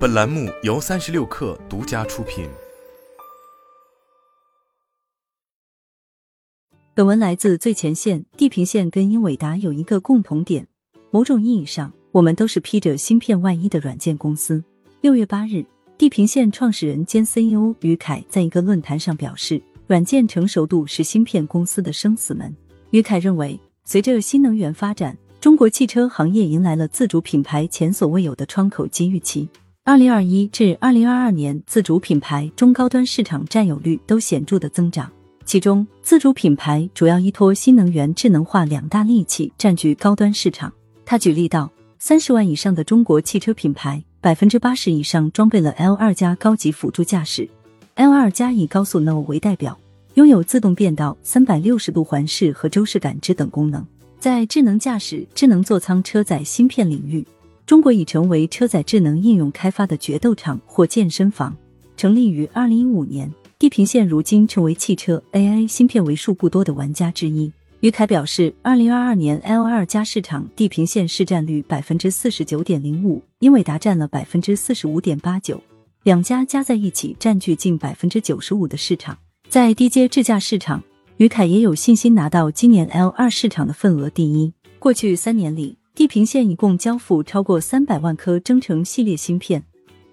本栏目由三十六氪独家出品。本文来自最前线。地平线跟英伟达有一个共同点，某种意义上，我们都是披着芯片外衣的软件公司。六月八日，地平线创始人兼 CEO 于凯在一个论坛上表示，软件成熟度是芯片公司的生死门。于凯认为，随着新能源发展，中国汽车行业迎来了自主品牌前所未有的窗口机遇期。二零二一至二零二二年，自主品牌中高端市场占有率都显著的增长。其中，自主品牌主要依托新能源、智能化两大利器占据高端市场。他举例道，三十万以上的中国汽车品牌，百分之八十以上装备了 L 二加高级辅助驾驶。L 二加以高速 NO 为代表，拥有自动变道、三百六十度环视和周视感知等功能。在智能驾驶、智能座舱车载芯片领域。中国已成为车载智能应用开发的决斗场或健身房。成立于二零一五年，地平线如今成为汽车 AI 芯片为数不多的玩家之一。于凯表示，二零二二年 L 二加市场地平线市占率百分之四十九点零五，英伟达占了百分之四十五点八九，两家加在一起占据近百分之九十五的市场。在低阶智驾市场，于凯也有信心拿到今年 L 二市场的份额第一。过去三年里。地平线一共交付超过三百万颗征程系列芯片，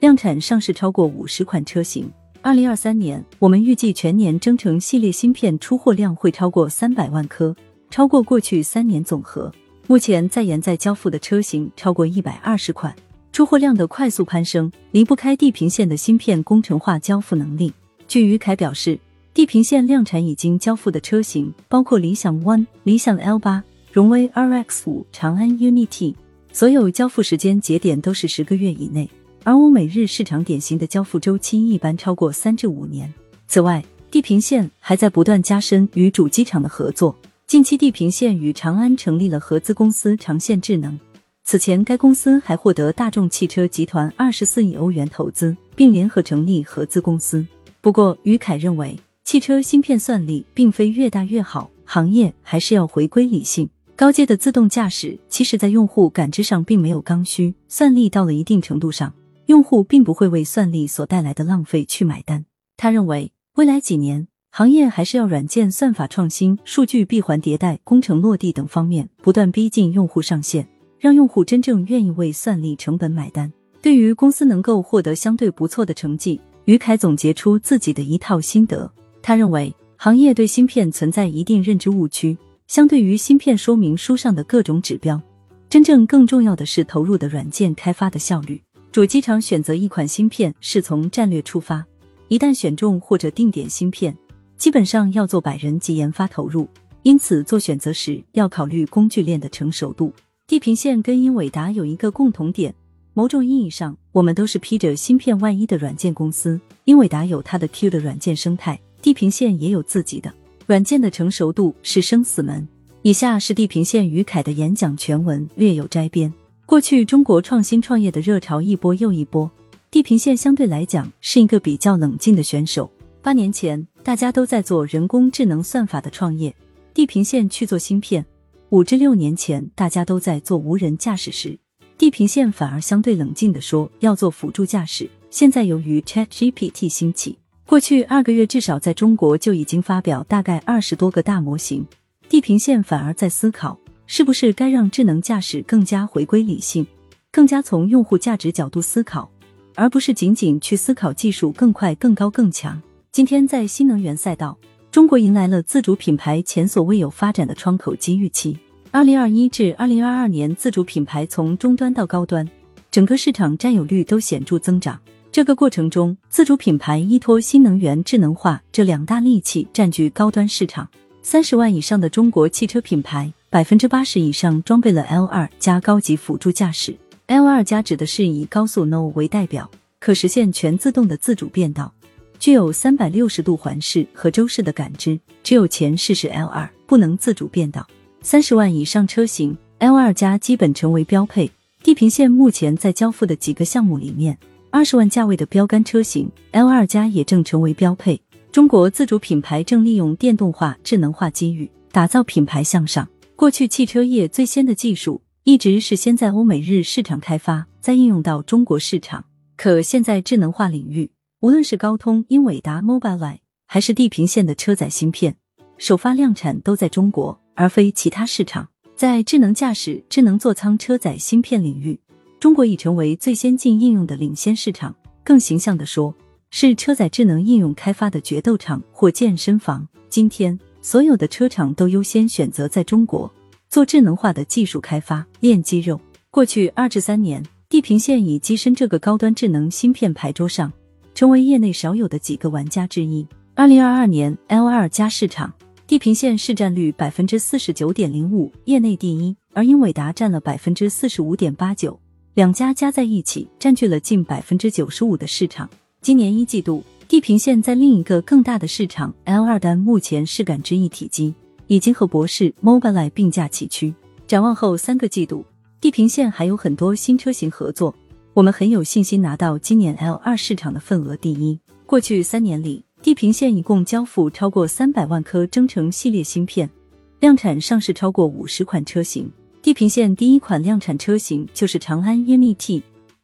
量产上市超过五十款车型。二零二三年，我们预计全年征程系列芯片出货量会超过三百万颗，超过过去三年总和。目前在研在交付的车型超过一百二十款，出货量的快速攀升离不开地平线的芯片工程化交付能力。据于凯表示，地平线量产已经交付的车型包括理想 ONE、理想 L 八。荣威 RX 五、长安 UNI-T，所有交付时间节点都是十个月以内，而欧美日市场典型的交付周期一般超过三至五年。此外，地平线还在不断加深与主机厂的合作。近期，地平线与长安成立了合资公司长线智能。此前，该公司还获得大众汽车集团二十四亿欧元投资，并联合成立合资公司。不过，于凯认为，汽车芯片算力并非越大越好，行业还是要回归理性。高阶的自动驾驶，其实在用户感知上并没有刚需，算力到了一定程度上，用户并不会为算力所带来的浪费去买单。他认为，未来几年行业还是要软件算法创新、数据闭环迭代、工程落地等方面不断逼近用户上限，让用户真正愿意为算力成本买单。对于公司能够获得相对不错的成绩，于凯总结出自己的一套心得。他认为，行业对芯片存在一定认知误区。相对于芯片说明书上的各种指标，真正更重要的是投入的软件开发的效率。主机厂选择一款芯片是从战略出发，一旦选中或者定点芯片，基本上要做百人级研发投入。因此，做选择时要考虑工具链的成熟度。地平线跟英伟达有一个共同点，某种意义上，我们都是披着芯片外衣的软件公司。英伟达有它的 Q 的软件生态，地平线也有自己的。软件的成熟度是生死门。以下是地平线于凯的演讲全文，略有摘编。过去中国创新创业的热潮一波又一波，地平线相对来讲是一个比较冷静的选手。八年前，大家都在做人工智能算法的创业，地平线去做芯片；五至六年前，大家都在做无人驾驶时，地平线反而相对冷静的说要做辅助驾驶。现在由于 ChatGPT 兴起。过去二个月，至少在中国就已经发表大概二十多个大模型。地平线反而在思考，是不是该让智能驾驶更加回归理性，更加从用户价值角度思考，而不是仅仅去思考技术更快、更高、更强。今天在新能源赛道，中国迎来了自主品牌前所未有发展的窗口机遇期。二零二一至二零二二年，自主品牌从中端到高端，整个市场占有率都显著增长。这个过程中，自主品牌依托新能源、智能化这两大利器占据高端市场。三十万以上的中国汽车品牌，百分之八十以上装备了 L 二加高级辅助驾驶。L 二加指的是以高速 NO 为代表，可实现全自动的自主变道，具有三百六十度环视和周视的感知。只有前视是 L 二，不能自主变道。三十万以上车型，L 二加基本成为标配。地平线目前在交付的几个项目里面。二十万价位的标杆车型 L 二加也正成为标配。中国自主品牌正利用电动化、智能化机遇，打造品牌向上。过去汽车业最先的技术一直是先在欧美日市场开发，再应用到中国市场。可现在智能化领域，无论是高通、英伟达、Mobileye，还是地平线的车载芯片，首发量产都在中国，而非其他市场。在智能驾驶、智能座舱车载芯片领域，中国已成为最先进应用的领先市场。更形象地说，是车载智能应用开发的决斗场或健身房。今天，所有的车厂都优先选择在中国做智能化的技术开发，练肌肉。过去二至三年，地平线已跻身这个高端智能芯片牌桌上，成为业内少有的几个玩家之一。二零二二年 L 二加市场。地平线市占率百分之四十九点零五，业内第一，而英伟达占了百分之四十五点八九，两家加在一起占据了近百分之九十五的市场。今年一季度，地平线在另一个更大的市场 L 二单目前是感知一体机，已经和博世 Mobileye 并驾齐驱。展望后三个季度，地平线还有很多新车型合作，我们很有信心拿到今年 L 二市场的份额第一。过去三年里。地平线一共交付超过三百万颗增程系列芯片，量产上市超过五十款车型。地平线第一款量产车型就是长安 UNI-T，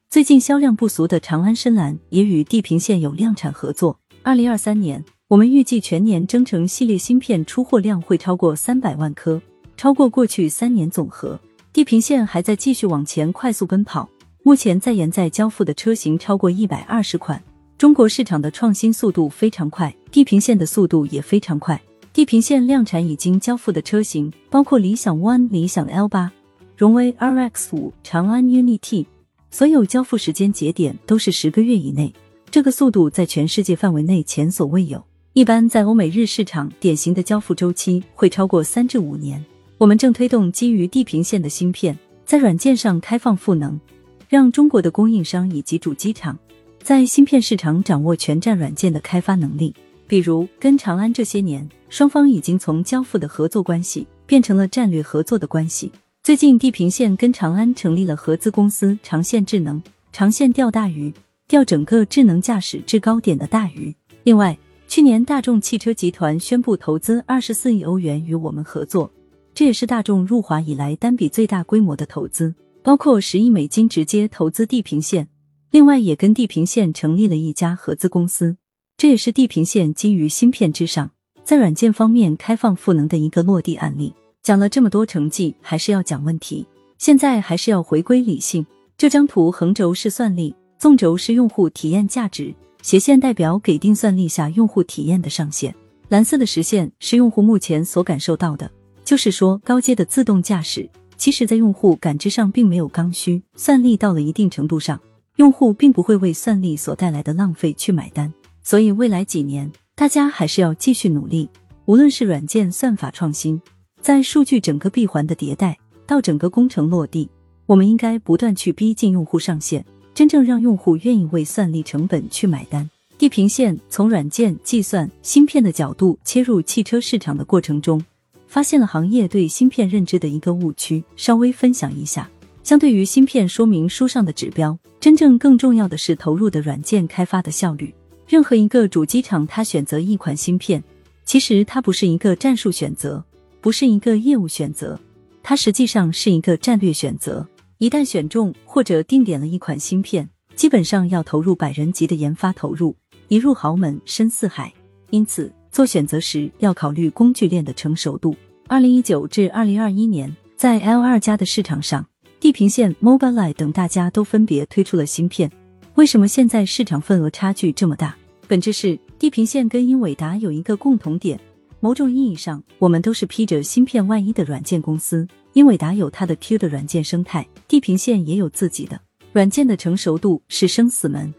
最近销量不俗的长安深蓝也与地平线有量产合作。二零二三年，我们预计全年增程系列芯片出货量会超过三百万颗，超过过去三年总和。地平线还在继续往前快速奔跑，目前在研在交付的车型超过一百二十款。中国市场的创新速度非常快，地平线的速度也非常快。地平线量产已经交付的车型包括理想 ONE、理想 L 八、荣威 RX 五、长安 UNI-T，所有交付时间节点都是十个月以内，这个速度在全世界范围内前所未有。一般在欧美日市场，典型的交付周期会超过三至五年。我们正推动基于地平线的芯片在软件上开放赋能，让中国的供应商以及主机厂。在芯片市场掌握全站软件的开发能力，比如跟长安这些年，双方已经从交付的合作关系变成了战略合作的关系。最近，地平线跟长安成立了合资公司长线智能，长线钓大鱼，钓整个智能驾驶制高点的大鱼。另外，去年大众汽车集团宣布投资二十四亿欧元与我们合作，这也是大众入华以来单笔最大规模的投资，包括十亿美金直接投资地平线。另外，也跟地平线成立了一家合资公司，这也是地平线基于芯片之上，在软件方面开放赋能的一个落地案例。讲了这么多成绩，还是要讲问题。现在还是要回归理性。这张图横轴是算力，纵轴是用户体验价值，斜线代表给定算力下用户体验的上限，蓝色的实线是用户目前所感受到的。就是说，高阶的自动驾驶，其实在用户感知上并没有刚需，算力到了一定程度上。用户并不会为算力所带来的浪费去买单，所以未来几年大家还是要继续努力。无论是软件算法创新，在数据整个闭环的迭代，到整个工程落地，我们应该不断去逼近用户上限，真正让用户愿意为算力成本去买单。地平线从软件、计算、芯片的角度切入汽车市场的过程中，发现了行业对芯片认知的一个误区，稍微分享一下。相对于芯片说明书上的指标，真正更重要的是投入的软件开发的效率。任何一个主机厂，它选择一款芯片，其实它不是一个战术选择，不是一个业务选择，它实际上是一个战略选择。一旦选中或者定点了一款芯片，基本上要投入百人级的研发投入，一入豪门深似海。因此，做选择时要考虑工具链的成熟度。二零一九至二零二一年，在 L 二加的市场上。地平线、Mobileye 等大家都分别推出了芯片，为什么现在市场份额差距这么大？本质是地平线跟英伟达有一个共同点，某种意义上，我们都是披着芯片外衣的软件公司。英伟达有它的 Q 的软件生态，地平线也有自己的软件的成熟度是生死门。